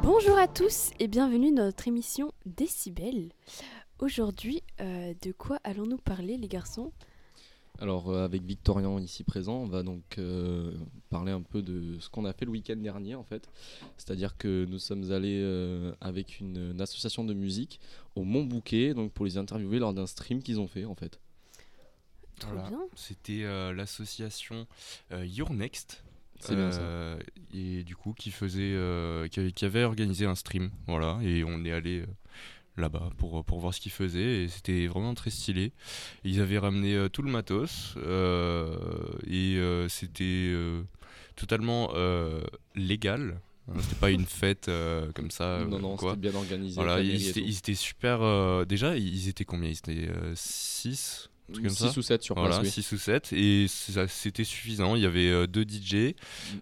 Bonjour à tous et bienvenue dans notre émission Décibel. Aujourd'hui, euh, de quoi allons-nous parler les garçons? Alors euh, avec Victorian ici présent, on va donc euh, parler un peu de ce qu'on a fait le week-end dernier en fait. C'est-à-dire que nous sommes allés euh, avec une, une association de musique au Mont Bouquet donc pour les interviewer lors d'un stream qu'ils ont fait en fait. Trop Voilà. bien. C'était euh, l'association euh, Your Next. C'est bien ça. Et du coup, qui faisait, euh, qui, avait, qui avait organisé un stream, voilà, et on est allé euh, là-bas pour, pour voir ce qu'ils faisaient, et c'était vraiment très stylé. Ils avaient ramené euh, tout le matos, euh, et euh, c'était totalement légal. hein, C'était pas une fête comme ça. non non, quoi. c'était bien organisé. Voilà, ils étaient, ils étaient super. déjà, ils étaient combien? Ils étaient 6 comme ça Six ou 7 sur voilà, place, oui. 6 ou 7, et ça- c'était suffisant. Il y avait euh, deux DJ,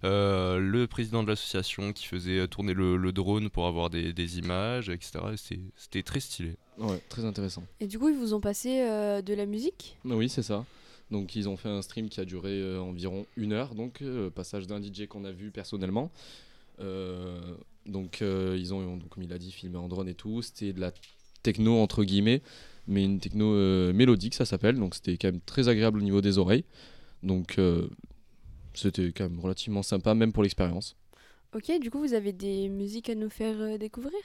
euh, le président de l'association qui faisait euh, tourner le, le drone pour avoir des, des images, etc. Et C'était très stylé. Ouais, très intéressant. Et du coup, ils vous ont passé euh, de la musique? Ah Oui, c'est ça. Donc ils ont fait un stream qui a duré euh, environ une heure, donc euh, passage d'un DJ qu'on a vu personnellement. Euh, donc euh, ils ont, donc, comme il a dit, filmé en drone et tout. C'était de la techno entre guillemets, mais une techno euh, mélodique, ça s'appelle. Donc c'était quand même très agréable au niveau des oreilles. Donc euh, c'était quand même relativement sympa, même pour l'expérience. Ok, du coup, vous avez des musiques à nous faire euh, découvrir?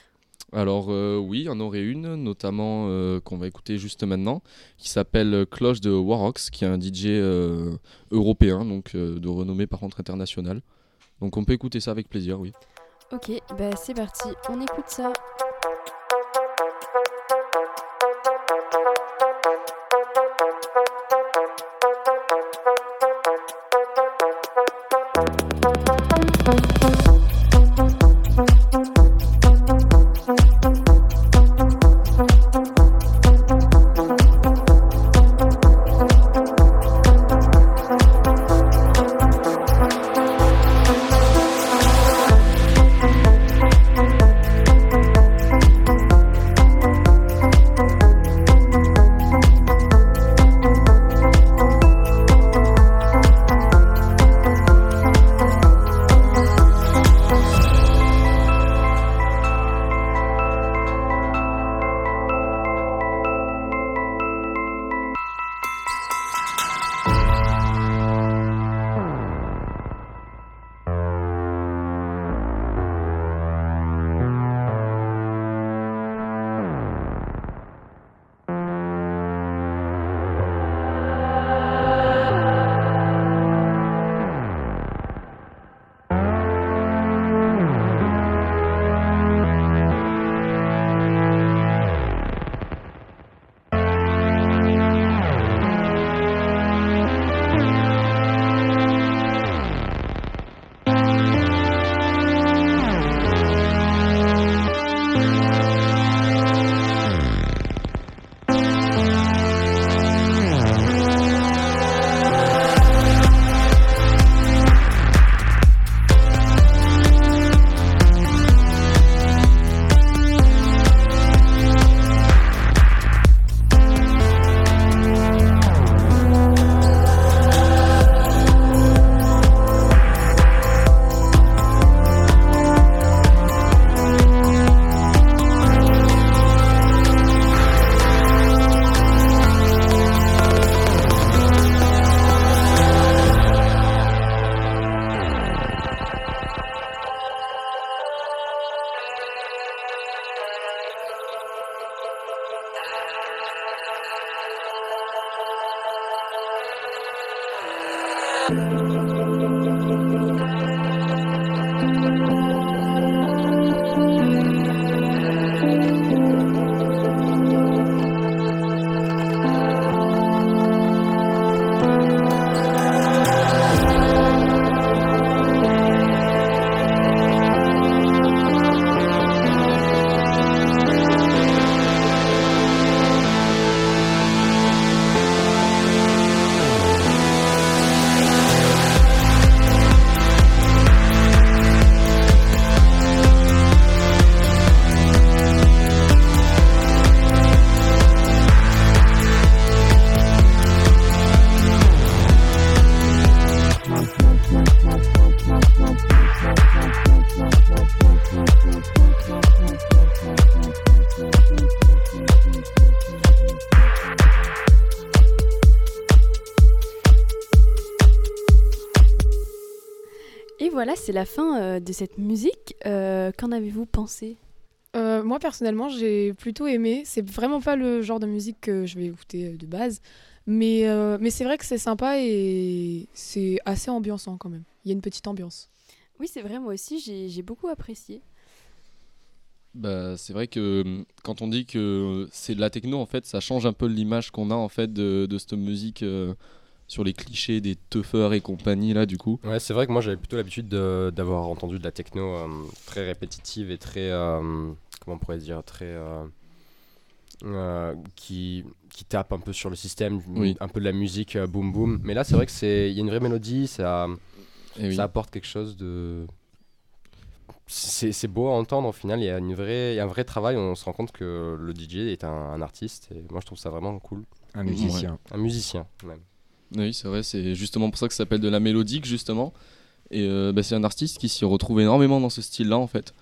Alors oui, il y en aurait une, notamment qu'on va écouter juste maintenant, qui s'appelle Cloche de Warox, qui est un DJ européen, donc de renommée par contre internationale. Donc on peut écouter ça avec plaisir, oui. Ok, bah c'est parti, on écoute ça. C'est la fin euh, de cette musique. Euh, Qu'en avez-vous pensé? Euh, moi personnellement, j'ai plutôt aimé. C'est vraiment pas le genre de musique que je vais écouter euh, de base, mais, euh, mais c'est vrai que c'est sympa et c'est assez ambiançant quand même. Il y a une petite ambiance. Oui, c'est vrai, moi aussi, j'ai j'ai beaucoup apprécié. Bah, c'est vrai que quand on dit que c'est de la techno, en fait, ça change un peu l'image qu'on a en fait de, de cette musique euh, sur les clichés des tuffers et compagnie là, du coup. Ouais, c'est vrai que moi j'avais plutôt l'habitude de- d'avoir entendu de la techno euh, très répétitive et très. euh, comment on pourrait dire Très. euh, euh, qui, qui tape un peu sur le système, Oui. un peu de la musique euh, boom boom. Mais là, c'est vrai que c'est il y a une vraie mélodie, ça, Et oui. ça apporte quelque chose de. C'est c'est beau à entendre au final, il y, a une vraie, il y a un vrai travail, on se rend compte que le DJ est un, un artiste et moi je trouve ça vraiment cool. Un musicien. Un musicien même. Oui, c'est vrai, c'est justement pour ça que ça s'appelle de la mélodique, justement. Et euh, bah, c'est un artiste qui s'y retrouve énormément dans ce style-là, en fait.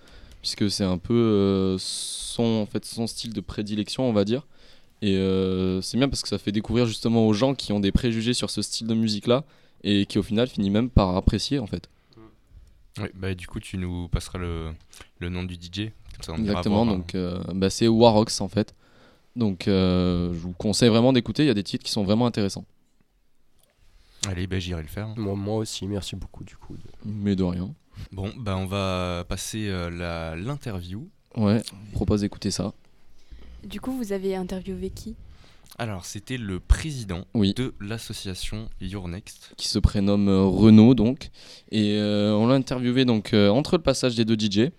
Puisque c'est un peu euh, son, en fait, son style de prédilection, on va dire. Et euh, c'est bien parce que ça fait découvrir justement aux gens qui ont des préjugés sur ce style de musique-là et qui au final finit même par apprécier, en fait. Ouais, bah, du coup, tu nous passeras le, le nom du DJ. Comme ça, on ira Exactement, voir, donc euh, bah, c'est Warox, en fait. Donc je vous conseille vraiment d'écouter, il y a des titres qui sont vraiment intéressants. Allez, bah, j'irai le faire. Moi, moi aussi, merci beaucoup du coup. de- Mais de rien. Bon, bah, on va passer euh, la- l'interview. Ouais, je propose d'écouter ça. Du coup, vous avez interviewé qui? Alors, c'était le président Oui. de l'association Your Next. qui se prénomme euh, Renaud donc et euh, on l'a interviewé donc euh, entre le passage des deux DJ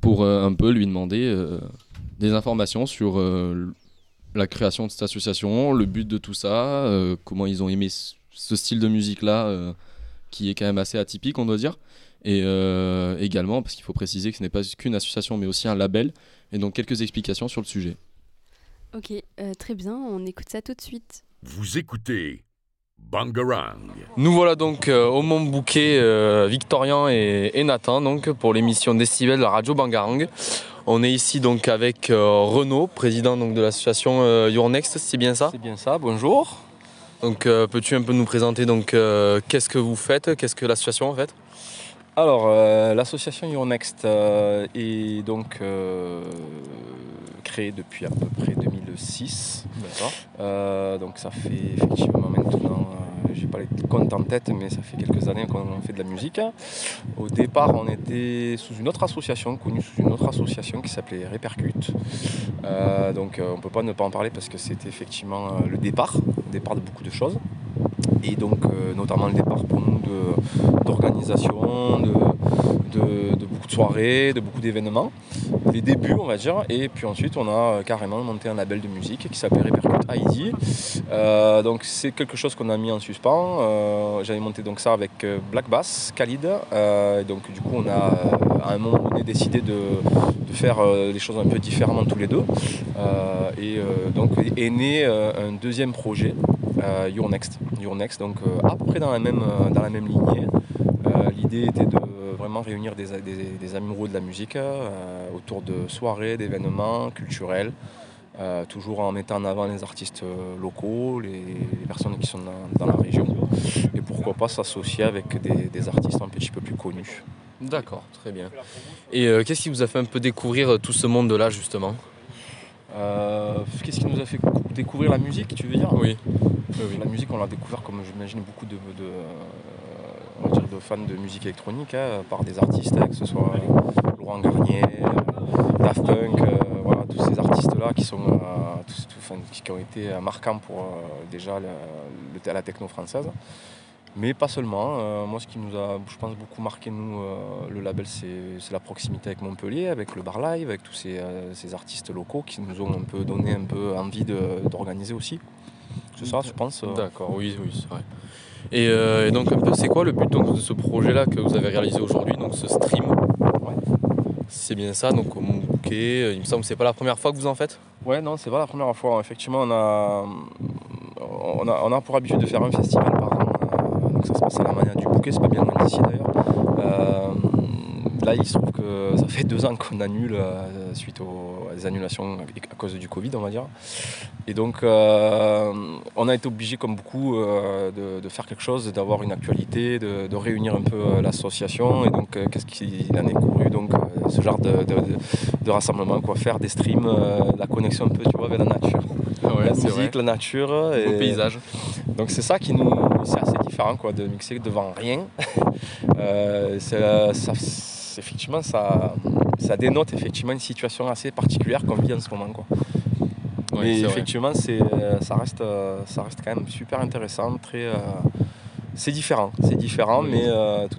pour euh, un peu lui demander euh, des informations sur euh, la création de cette association, le but de tout ça, euh, comment ils ont aimé ce- style de musique là qui est quand même assez atypique on doit dire et euh, également parce qu'il faut préciser que ce n'est pas qu'une association mais aussi un label et donc quelques explications sur le sujet. Ok, euh, très bien, on écoute ça tout de suite. Vous écoutez Bangarang. Nous voilà donc euh, au Mont Bouquet, euh, Victorian et, et Nathan donc pour l'émission Décibel de la radio Bangarang. On est ici donc avec euh, Renaud, président donc de l'association euh, Your Next, c'est bien ça? C'est bien ça, bonjour. Donc euh, peux-tu un peu nous présenter donc euh, qu'est-ce que vous faites, qu'est-ce que l'association en fait? Alors, euh, l'association Euronext euh, est donc euh, créée depuis à peu près 2006. D'accord. Donc ça fait effectivement maintenant, j'ai pas les comptes en tête, mais ça fait quelques années qu'on fait de la musique. Au départ, on était sous une autre association, connue sous une autre association qui s'appelait Répercute. Euh, donc euh, on peut pas ne pas en parler parce que c'était effectivement euh, le départ, le départ de beaucoup de choses. Et donc notamment le départ pour nous d'organisation, de soirées, de beaucoup d'événements. Les débuts on va dire. Et puis ensuite on a euh, carrément monté un label de musique qui s'appelle Repercute ID. Euh, donc c'est quelque chose qu'on a mis en suspens. Euh, J'avais monté donc ça avec Black Bass, Khalid. Donc du coup on a à un moment donné décidé de, de faire des choses un peu différemment tous les deux. Et donc est né un deuxième projet, Your Next. Your Next, donc à peu près dans la même, dans la même lignée. L'idée était de vraiment réunir des, des, des amoureux de la musique euh, autour de soirées, d'événements culturels, euh, toujours en mettant en avant les artistes euh, locaux, les, les personnes qui sont dans, dans la région, et pourquoi pas s'associer avec des, des artistes un petit peu plus connus. D'accord, très bien. Et euh, qu'est-ce qui vous a fait un peu découvrir tout ce monde-là justement? Qu'est-ce qui nous a fait découvrir la musique, tu veux dire? Oui. La musique, on l'a découvert comme j'imagine beaucoup de, de, euh, on va dire fans de musique électronique, hein, par des artistes, hein, que ce soit euh, Laurent Garnier, euh, Daft Punk, euh, tous ces artistes-là qui qui ont été marquants pour déjà la techno française. Mais pas seulement. euh, moi, ce qui nous a, je pense, beaucoup marqué, nous, euh, le label, c'est la proximité avec Montpellier, avec le Bar Live, avec tous ces, euh, ces artistes locaux qui nous ont un peu donné un peu envie d'organiser aussi. C'est ça, je pense. D'accord, oui, oui, c'est vrai. Et, et donc un peu, c'est quoi le but donc, de ce projet-là que vous avez réalisé aujourd'hui, donc ce stream? C'est bien ça, donc au Mont Bouquet, il me semble que c'est pas la première fois que vous en faites? Ouais, non, c'est pas la première fois. Effectivement, on a, on a, on a pour habitude de faire un festival par ça se passe à la manière du bouquet, c'est pas bien loin d'ici d'ailleurs. Euh, là, il se trouve que ça fait deux ans qu'on annule euh, suite aux, annulations à cause du Covid, on va dire. Et donc, euh, on a été obligé, comme beaucoup, de, faire quelque chose, d'avoir une actualité, de, réunir un peu l'association. Et donc, qu'est-ce qu'il en est couru Donc, ce genre de, rassemblement, quoi, faire des streams, la connexion un peu, avec la nature. Ouais, la c'est musique, la nature. Beau et- paysage. donc c'est ça qui nous, c'est assez différent quoi, de mixer devant rien. Euh, c'est- ça, c'est- effectivement, ça, ça dénote effectivement une situation assez particulière qu'on vit en ce moment quoi. Ouais, Mais c'est vrai. effectivement, c'est, euh, ça reste, euh, ça reste quand même super intéressant, très, euh, c'est différent, c'est différent, mais euh, tout,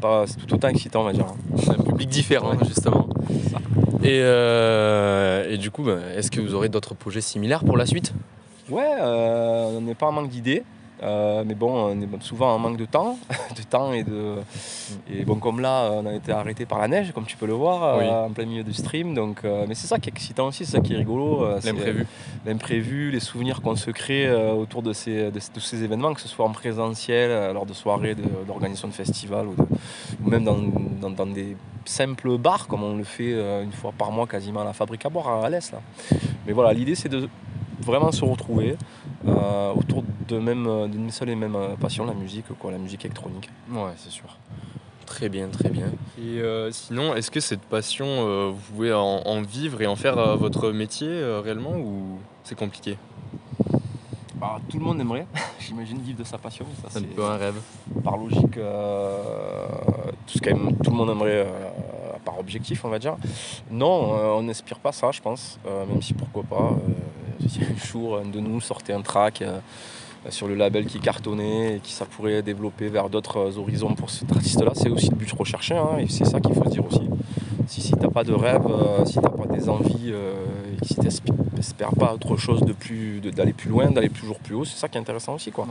pas, c'est tout autant excitant on va dire. un public différent, Ouais. justement. Et, euh, et du coup, bah, est-ce que vous aurez d'autres projets similaires pour la suite? Ouais, euh, on n'est pas en manque d'idées. Euh, mais bon, on est souvent en manque de temps, de temps et de et bon comme là, on a été arrêté par la neige, comme tu peux le voir, Oui. euh, en plein milieu du stream. Donc, euh, mais c'est ça qui est excitant aussi, c'est ça qui est rigolo. L'imprévu. l'imprévu, les souvenirs qu'on se crée autour de ces, de, tous ces événements, que ce soit en présentiel, lors de soirées, d'organisation de, festivals ou, même dans, dans- dans des simples bars, comme on le fait une fois par mois quasiment à la fabrique à boire à Alès. Là. Mais voilà, l'idée c'est de vraiment se retrouver euh, autour de même euh, d'une seule et même euh, passion, la musique, quoi, la musique électronique. Ouais, c'est sûr. Très bien, très bien. Et euh, sinon, est-ce que cette passion, euh, vous pouvez en, en vivre et en faire euh, votre métier euh, réellement ou c'est compliqué? Bah, tout le monde aimerait, j'imagine, vivre de sa passion. Ça, C'est un peu un rêve. par logique, euh, tout, ce qu'aime- tout le monde aimerait, euh, par objectif, on va dire. Non, euh, on n'aspire pas ça, je pense, euh, même si pourquoi pas, un jour un de nous sortait un track euh, sur le label qui cartonnait et qui ça pourrait développer vers d'autres euh, horizons pour cet artiste-là, c'est aussi le but recherché, hein, et c'est ça qu'il faut se dire aussi. Si, t'as pas de rêve, euh, si t'as pas des envies, euh, et si t'espères pas autre chose de plus, d'aller plus loin, d'aller toujours plus haut, c'est ça qui est intéressant aussi, quoi.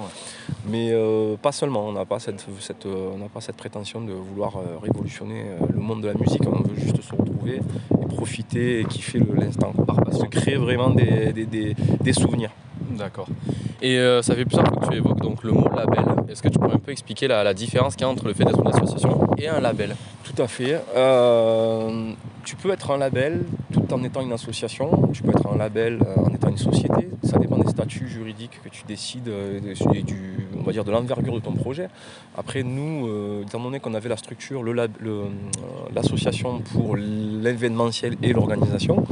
Mais euh, pas seulement, on n'a pas cette, cette, euh, on n'a pas cette prétention de vouloir euh, révolutionner le monde de la musique, on veut juste se retrouver et profiter et kiffer l'instant, se créer vraiment des, des, des- des souvenirs. D'accord. Et euh, ça fait plusieurs fois que tu évoques donc le mot label. Est-ce que tu pourrais un peu expliquer la, différence qu'il y a entre le fait d'être une association et un label? Tout à fait. Euh, tu peux être un label tout en étant une association, tu peux être un label euh, en étant une société, ça dépend des statuts juridiques que tu décides et du, on va dire de l'envergure de ton projet. Après nous, étant donné qu'on avait la structure, l'association pour l'événementiel et l'organisation,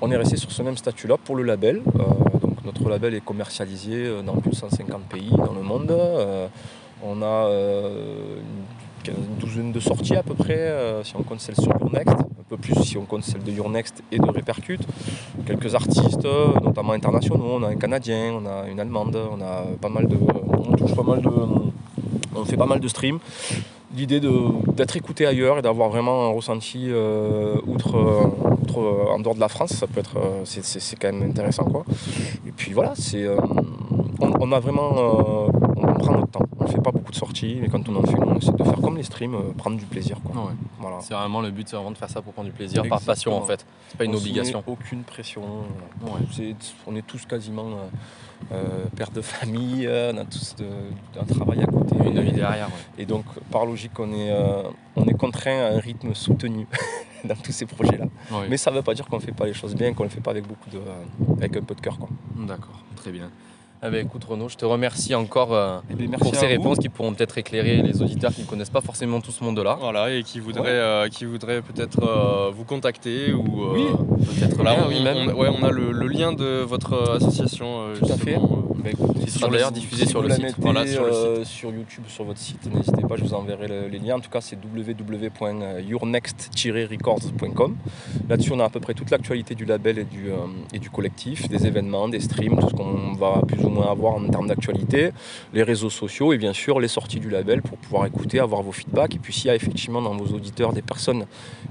on est resté sur ce même statut-là pour le label. Notre label est commercialisé euh, dans plus de 150 pays dans le monde. Euh, on a euh, une douzaine de sorties à peu près, si on compte celle sur Yournext, un peu plus si on compte celle de Yournext et de Repercute. Quelques artistes, notamment internationaux, on a un Canadien, on a une Allemande, on a pas mal de. On touche pas mal de. On fait pas mal de streams. L'idée d'être écouté ailleurs et d'avoir vraiment un ressenti outre, euh, en dehors de la France, ça peut être, euh, c'est, quand même intéressant quoi. Et puis voilà, c'est, euh, on, on a vraiment, on prend notre temps. On fait pas beaucoup de sorties, mais quand on en fait, on essaie de faire comme les streams, prendre du plaisir quoi. Ouais. Voilà. C'est vraiment le but, c'est vraiment de faire ça pour prendre du plaisir, par passion en fait. C'est pas une On obligation. Aucune pression. Ouais. On est tous quasiment euh, pères de famille, on a tous de- un travail à côté. Une vie derrière. ouais. Et donc, par logique, on est, euh, on est contraint à un rythme soutenu dans tous ces projets-là. Mais ça ne veut pas dire qu'on ne fait pas les choses bien, qu'on ne le fait pas avec beaucoup de, euh, avec un peu de cœur. Quoi. D'accord, très bien. Eh ben, écoute Renaud, je te remercie encore euh, Eh bien, merci pour ces vous. réponses qui pourront peut-être éclairer les auditeurs qui ne connaissent pas forcément tout ce monde-là. Voilà, et qui voudrait, Ouais. euh, qui voudrait peut-être euh, vous contacter ou. euh, Oui, Peut-être bien, on, oui, même. on- ouais, on a le, le lien de votre association. euh, Tout à fait. Bah, écoutez, d'ailleurs diffusé si sur le site. Voilà, sur le euh, sur YouTube, sur votre site, n'hésitez pas, je vous enverrai le- les liens. En tout cas, c'est www.yournext-records.com. Là-dessus, on a à peu près toute l'actualité du label et du, euh, et du collectif, des événements, des streams, tout ce qu'on va plus ou moins avoir en termes d'actualité, les réseaux sociaux et bien sûr les sorties du label pour pouvoir écouter, avoir vos feedbacks. Et puis s'il y a effectivement dans vos auditeurs des personnes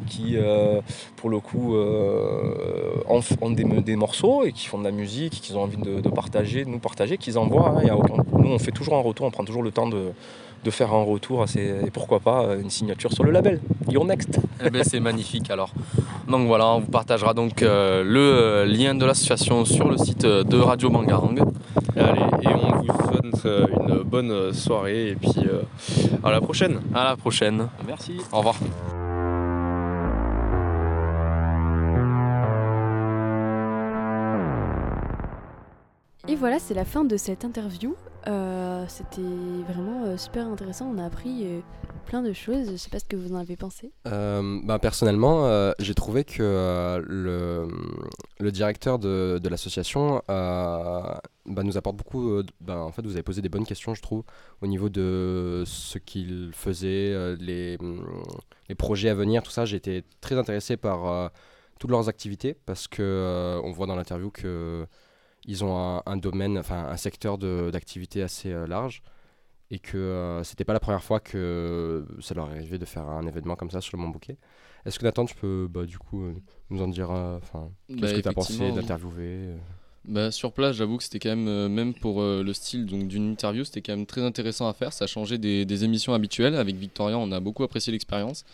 qui, euh, pour le coup, euh, ont, ont des, des morceaux et qui font de la musique, qui ont envie de, de partager, de nous partager, qu'ils envoient. hein, y a aucun- Nous, on fait toujours un retour, on prend toujours le temps de, de faire un retour à ces- et pourquoi pas euh, une signature sur le label. Your Next. Eh ben, c'est magnifique alors. Donc voilà, on vous partagera donc euh, le euh, lien de l'association sur le site de Radio Bangarang. Allez, et on vous souhaite une bonne soirée et puis euh, à la prochaine. À la prochaine. Merci. Au revoir. Et voilà, c'est la fin de cette interview. Euh, C'était vraiment euh, super intéressant. On a appris euh, plein de choses. Je sais pas ce que vous en avez pensé. Euh, bah, personnellement, j'ai trouvé que le, directeur de, l'association bah, nous apporte beaucoup. bah, en fait, vous avez posé des bonnes questions, je trouve, au niveau de ce qu'il faisait, euh, les, projets à venir, tout ça. J'ai été très intéressé par toutes leurs activités parce que on voit dans l'interview que ils ont un, un domaine, enfin un secteur d'activité assez euh, large et que euh, c'était pas la première fois que ça leur est arrivé de faire un événement comme ça sur le Mont Bouquet. Est-ce que Nathan, tu peux bah, du coup euh, nous en dire, euh, enfin, Bah, qu'est-ce que tu as pensé d'interviewer Bah, sur place, j'avoue que c'était quand même, même pour le style d'une interview, c'était quand même très intéressant à faire. Ça changeait des, des émissions habituelles. Avec Victorian, on a beaucoup apprécié l'expérience.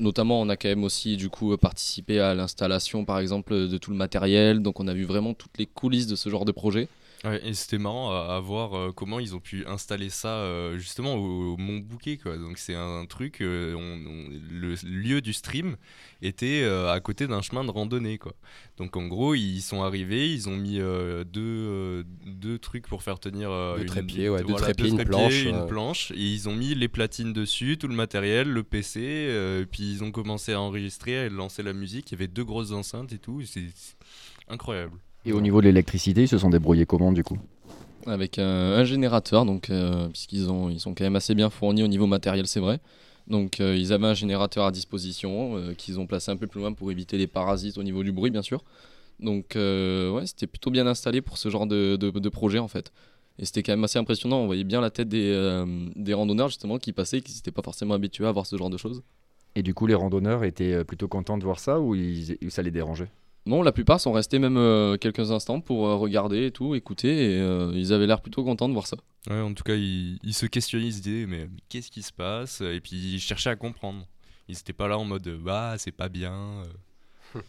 Notamment, on a quand même aussi du coup participé à l'installation, par exemple, de tout le matériel. Donc, on a vu vraiment toutes les coulisses de ce genre de projet. Ouais, et c'était marrant à, à voir euh, comment ils ont pu installer ça euh, justement au, au Mont Bouquet quoi. Donc c'est un, truc, euh, on- on- le lieu du stream était à côté d'un chemin de randonnée quoi. Donc en gros ils sont arrivés, ils ont mis deux, deux trucs pour faire tenir une- trépieds, ouais, deux voilà, trépieds, une planche, une planche, et ils ont mis les platines dessus, tout le matériel, le PC, et puis ils ont commencé à enregistrer, à lancer la musique. Il y avait deux grosses enceintes et tout, c'est incroyable. Et au niveau de l'électricité, ils se sont débrouillés comment du coup avec un, un générateur, donc euh, puisqu'ils ont, ils sont quand même assez bien fournis au niveau matériel, c'est vrai. Donc euh, ils avaient un générateur à disposition euh, qu'ils ont placé un peu plus loin pour éviter les parasites au niveau du bruit, bien sûr. Donc euh, ouais, c'était plutôt bien installé pour ce genre de, de- de projet en fait. Et c'était quand même assez impressionnant. On voyait bien la tête des, euh, des randonneurs justement qui passaient, qui n'étaient pas forcément habitués à voir ce genre de choses. Et du coup, les randonneurs étaient euh, plutôt contents de voir ça ou ils- ou ça les dérangeait? Non, la plupart sont restés même euh, quelques instants pour euh, regarder et tout, écouter, et euh, ils avaient l'air plutôt contents de voir ça. Ouais, en tout cas, ils, ils se questionnaient, ils se disaient, mais, mais qu'est-ce qui se passe? Et puis ils cherchaient à comprendre. Ils n'étaient pas là en mode, bah, c'est pas bien.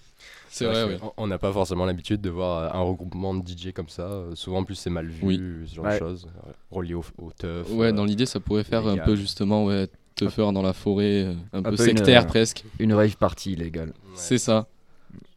C'est vrai, oui. que On- n'a pas forcément l'habitude de voir un regroupement de DJ comme ça. Souvent, en plus, c'est mal vu, Oui. ce genre Ouais. de choses, relié au, au teuf. Ouais, euh, dans l'idée, ça pourrait faire un peu justement, ouais, dans la forêt, un, peu, sectaire presque. Une rave party illégale. ouais. C'est ça.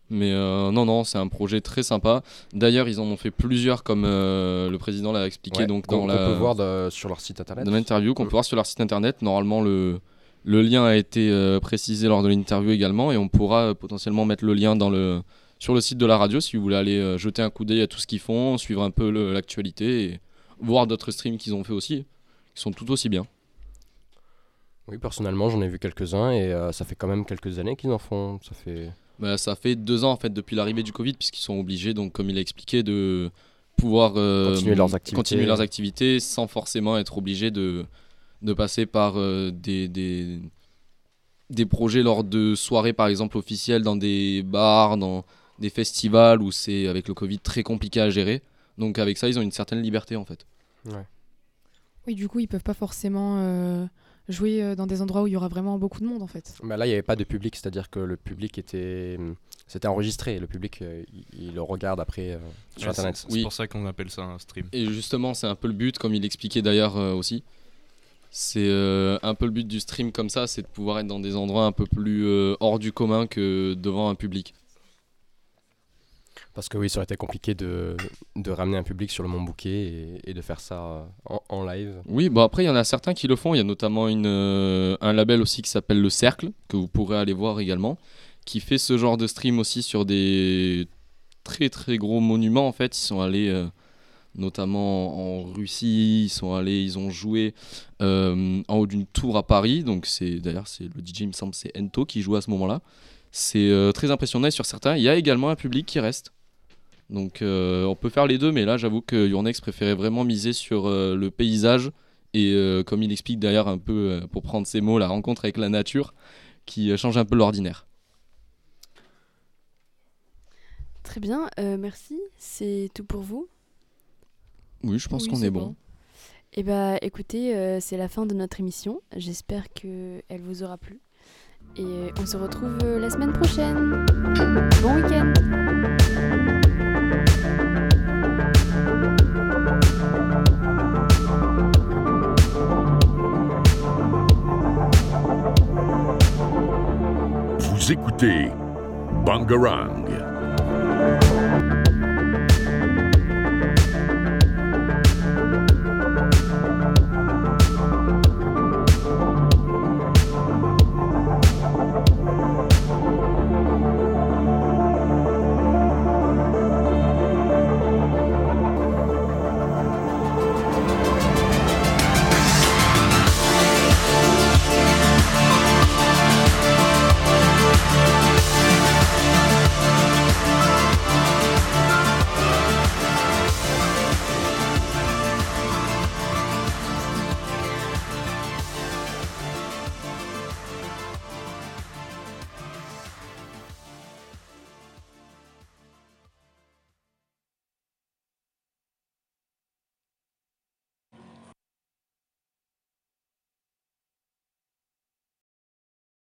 Mais euh, non, non, c'est un projet très sympa. D'ailleurs, ils en ont fait plusieurs, comme euh, le président l'a expliqué Ouais, donc dans la peut voir de- sur leur site internet. dans l'interview qu'on peut voir sur leur site internet. Normalement, le, le lien a été euh, précisé lors de l'interview également et on pourra euh, potentiellement mettre le lien dans le, sur le site de la radio si vous voulez aller euh, jeter un coup d'œil à tout ce qu'ils font, suivre un peu l'actualité et voir d'autres streams qu'ils ont fait aussi, qui sont tout aussi bien. Oui, personnellement, j'en ai vu quelques-uns et euh, ça fait quand même quelques années qu'ils en font. Ça fait. Bah, ça fait deux ans en fait depuis l'arrivée du Covid puisqu'ils sont obligés donc comme il a expliqué de pouvoir euh, Continuer leurs activités. continuer leurs activités sans forcément être obligés de, de passer par euh, des, des, des projets lors de soirées par exemple officielles dans des bars, dans des festivals où c'est avec le Covid très compliqué à gérer. Donc avec ça ils ont une certaine liberté en fait. Oui, du coup, ils peuvent pas forcément euh, jouer euh, dans des endroits où il y aura vraiment beaucoup de monde en fait. Bah là, il n'y avait pas de public, c'est-à-dire que le public était. C'était enregistré. Le public, euh, il, il le regarde après euh, sur Ouais, internet. C'est c'est Oui. pour ça qu'on appelle ça un stream. Et justement, c'est un peu le but, comme il expliquait d'ailleurs euh, aussi. C'est euh, un peu le but du stream comme ça, c'est de pouvoir être dans des endroits un peu plus euh, hors du commun que devant un public. Parce que oui, ça aurait été compliqué de, de ramener un public sur le Mont Bouquet et, de faire ça euh, en, live. Oui, bon après, il y en a certains qui le font. Il y a notamment une, euh, un label aussi qui s'appelle Le Cercle, que vous pourrez aller voir également, qui fait ce genre de stream aussi sur des très très gros monuments. En fait, ils sont allés euh, notamment en Russie, ils sont allés, ils ont joué en haut d'une tour à Paris. Donc c'est d'ailleurs c'est le DJ, il me semble, c'est Ento qui joue à ce moment-là. C'est très impressionnant sur certains, il y a également un public qui reste. Donc euh, on peut faire les deux, mais là j'avoue que Yournex préférait vraiment miser sur euh, le paysage et euh, comme il explique d'ailleurs un peu, pour prendre ses mots, la rencontre avec la nature qui change un peu l'ordinaire. Très bien, euh, merci. C'est tout pour vous? Oui, je pense Oui, qu'on est bon. Eh bah, écoutez, euh, c'est la fin de notre émission. J'espère que elle vous aura plu. Et on se retrouve la semaine prochaine. Bon week-end. Écoutez Bangarang.